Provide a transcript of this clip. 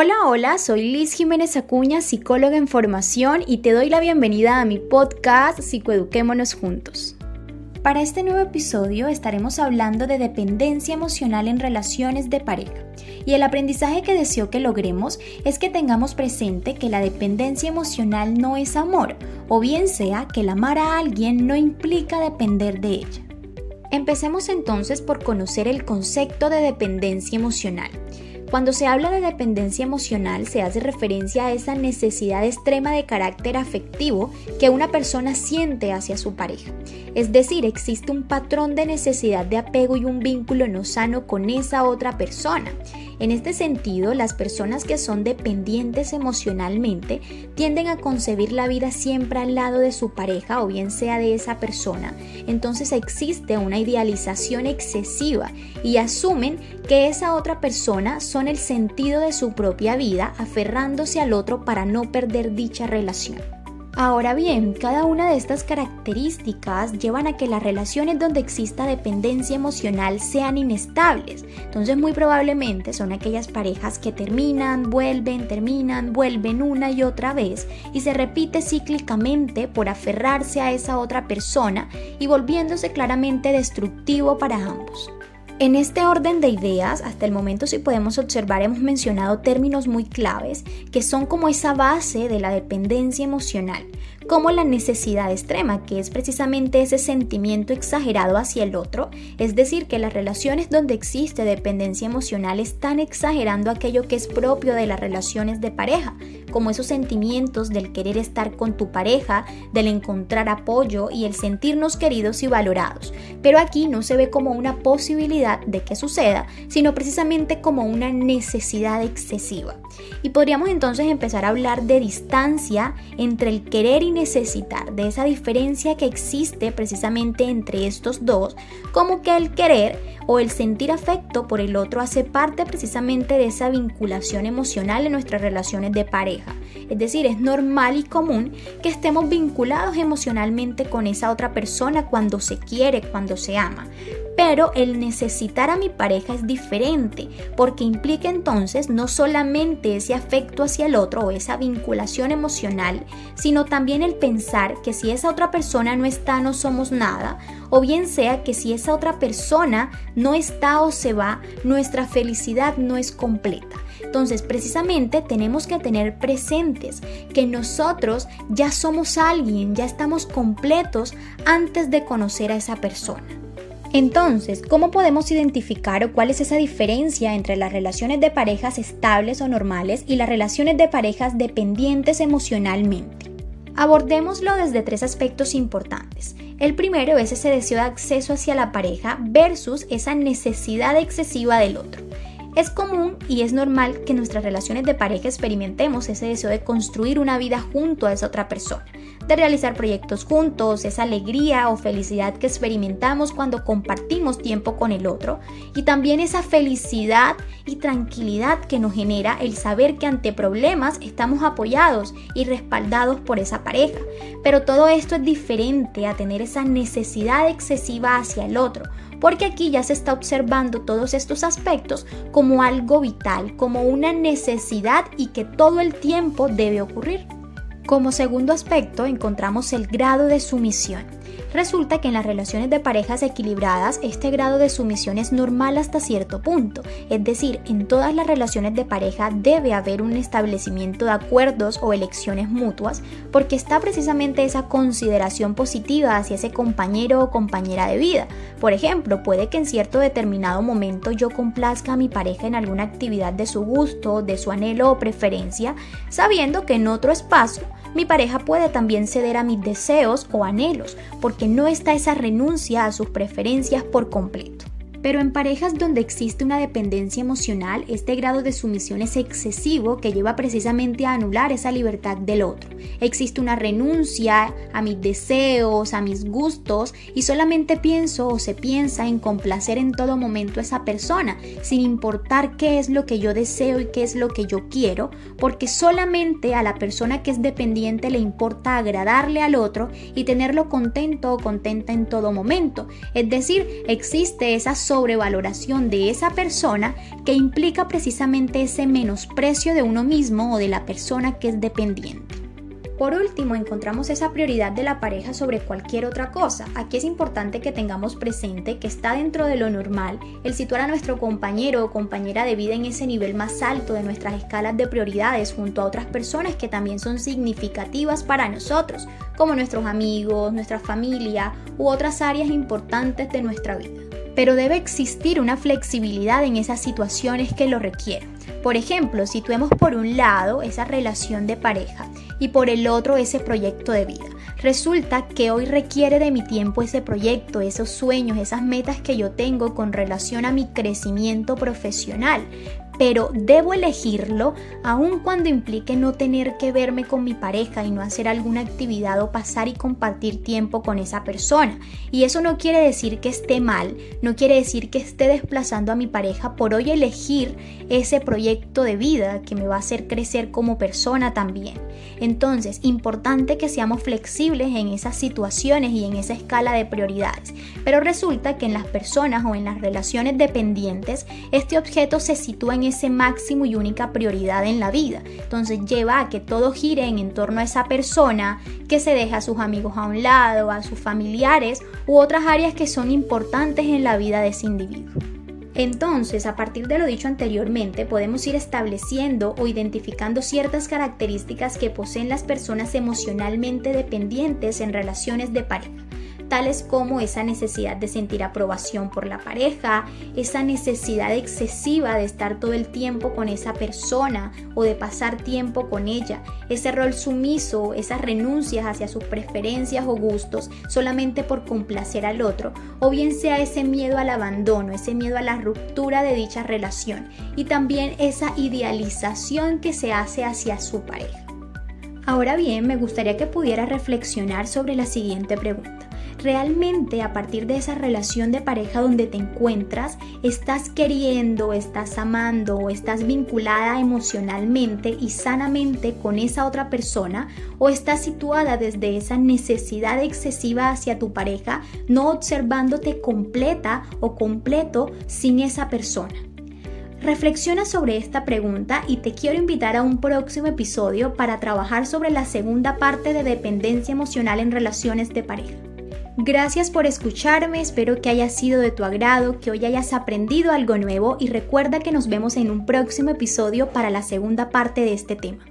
Hola, hola, soy Liz Jiménez Acuña, psicóloga en formación y te doy la bienvenida a mi podcast Psicoeduquémonos Juntos. Para este nuevo episodio estaremos hablando de dependencia emocional en relaciones de pareja. Y el aprendizaje que deseo que logremos es que tengamos presente que la dependencia emocional no es amor, o bien sea que el amar a alguien no implica depender de ella. Empecemos entonces por conocer el concepto de dependencia emocional. Cuando se habla de dependencia emocional se hace referencia a esa necesidad extrema de carácter afectivo que una persona siente hacia su pareja. Es decir, existe un patrón de necesidad de apego y un vínculo no sano con esa otra persona. En este sentido, las personas que son dependientes emocionalmente tienden a concebir la vida siempre al lado de su pareja o bien sea de esa persona. Entonces existe una idealización excesiva y asumen que esa otra persona son el sentido de su propia vida, aferrándose al otro para no perder dicha relación. Ahora bien, cada una de estas características llevan a que las relaciones donde exista dependencia emocional sean inestables. Entonces muy probablemente son aquellas parejas que terminan, vuelven, terminan, vuelven una y otra vez y se repite cíclicamente por aferrarse a esa otra persona y volviéndose claramente destructivo para ambos. En este orden de ideas, hasta el momento si podemos observar, hemos mencionado términos muy claves que son como esa base de la dependencia emocional, como la necesidad extrema, que es precisamente ese sentimiento exagerado hacia el otro, es decir, que las relaciones donde existe dependencia emocional están exagerando aquello que es propio de las relaciones de pareja, como esos sentimientos del querer estar con tu pareja, del encontrar apoyo y el sentirnos queridos y valorados. Pero aquí no se ve como una posibilidad de que suceda, sino precisamente como una necesidad excesiva. Y podríamos entonces empezar a hablar de distancia entre el querer y necesitar, de esa diferencia que existe precisamente entre estos dos, como que el querer o el sentir afecto por el otro hace parte precisamente de esa vinculación emocional en nuestras relaciones de pareja. Es decir, es normal y común que estemos vinculados emocionalmente con esa otra persona cuando se quiere, cuando se ama. Pero el necesitar a mi pareja es diferente, porque implica entonces no solamente ese afecto hacia el otro o esa vinculación emocional, sino también el pensar que si esa otra persona no está no somos nada, o bien sea que si esa otra persona no está o se va, nuestra felicidad no es completa. Entonces, precisamente tenemos que tener presentes que nosotros ya somos alguien, ya estamos completos antes de conocer a esa persona. Entonces, ¿cómo podemos identificar o cuál es esa diferencia entre las relaciones de parejas estables o normales y las relaciones de parejas dependientes emocionalmente? Abordémoslo desde tres aspectos importantes. El primero es ese deseo de acceso hacia la pareja versus esa necesidad excesiva del otro. Es común y es normal que en nuestras relaciones de pareja experimentemos ese deseo de construir una vida junto a esa otra persona de realizar proyectos juntos, esa alegría o felicidad que experimentamos cuando compartimos tiempo con el otro y también esa felicidad y tranquilidad que nos genera el saber que ante problemas estamos apoyados y respaldados por esa pareja. Pero todo esto es diferente a tener esa necesidad excesiva hacia el otro, porque aquí ya se está observando todos estos aspectos como algo vital, como una necesidad y que todo el tiempo debe ocurrir. Como segundo aspecto encontramos el grado de sumisión. Resulta que en las relaciones de parejas equilibradas este grado de sumisión es normal hasta cierto punto, es decir, en todas las relaciones de pareja debe haber un establecimiento de acuerdos o elecciones mutuas porque está precisamente esa consideración positiva hacia ese compañero o compañera de vida. Por ejemplo, puede que en cierto determinado momento yo complazca a mi pareja en alguna actividad de su gusto, de su anhelo o preferencia, sabiendo que en otro espacio mi pareja puede también ceder a mis deseos o anhelos, porque no está esa renuncia a sus preferencias por completo. Pero en parejas donde existe una dependencia emocional, este grado de sumisión es excesivo que lleva precisamente a anular esa libertad del otro. Existe una renuncia a mis deseos, a mis gustos y solamente pienso o se piensa en complacer en todo momento a esa persona, sin importar qué es lo que yo deseo y qué es lo que yo quiero, porque solamente a la persona que es dependiente le importa agradarle al otro y tenerlo contento o contenta en todo momento. Es decir, existe esa sobrevaloración de esa persona que implica precisamente ese menosprecio de uno mismo o de la persona que es dependiente. Por último, encontramos esa prioridad de la pareja sobre cualquier otra cosa. Aquí es importante que tengamos presente que está dentro de lo normal el situar a nuestro compañero o compañera de vida en ese nivel más alto de nuestras escalas de prioridades junto a otras personas que también son significativas para nosotros, como nuestros amigos, nuestra familia u otras áreas importantes de nuestra vida. Pero debe existir una flexibilidad en esas situaciones que lo requieran. Por ejemplo, situemos por un lado esa relación de pareja y por el otro ese proyecto de vida. Resulta que hoy requiere de mi tiempo ese proyecto, esos sueños, esas metas que yo tengo con relación a mi crecimiento profesional, pero debo elegirlo aun cuando implique no tener que verme con mi pareja y no hacer alguna actividad o pasar y compartir tiempo con esa persona. Y eso no quiere decir que esté mal, no quiere decir que esté desplazando a mi pareja por hoy elegir ese proyecto de vida que me va a hacer crecer como persona también. Entonces, importante que seamos flexibles en esas situaciones y en esa escala de prioridades. Pero resulta que en las personas o en las relaciones dependientes, este objeto se sitúa en ese máximo y única prioridad en la vida. Entonces lleva a que todo gire en torno a esa persona que se deja a sus amigos a un lado, a sus familiares u otras áreas que son importantes en la vida de ese individuo. Entonces, a partir de lo dicho anteriormente, podemos ir estableciendo o identificando ciertas características que poseen las personas emocionalmente dependientes en relaciones de pareja tales como esa necesidad de sentir aprobación por la pareja, esa necesidad excesiva de estar todo el tiempo con esa persona o de pasar tiempo con ella, ese rol sumiso, esas renuncias hacia sus preferencias o gustos solamente por complacer al otro, o bien sea ese miedo al abandono, ese miedo a la ruptura de dicha relación y también esa idealización que se hace hacia su pareja. Ahora bien, me gustaría que pudiera reflexionar sobre la siguiente pregunta realmente a partir de esa relación de pareja donde te encuentras, estás queriendo, estás amando o estás vinculada emocionalmente y sanamente con esa otra persona o estás situada desde esa necesidad excesiva hacia tu pareja, no observándote completa o completo sin esa persona. Reflexiona sobre esta pregunta y te quiero invitar a un próximo episodio para trabajar sobre la segunda parte de dependencia emocional en relaciones de pareja. Gracias por escucharme, espero que haya sido de tu agrado, que hoy hayas aprendido algo nuevo y recuerda que nos vemos en un próximo episodio para la segunda parte de este tema.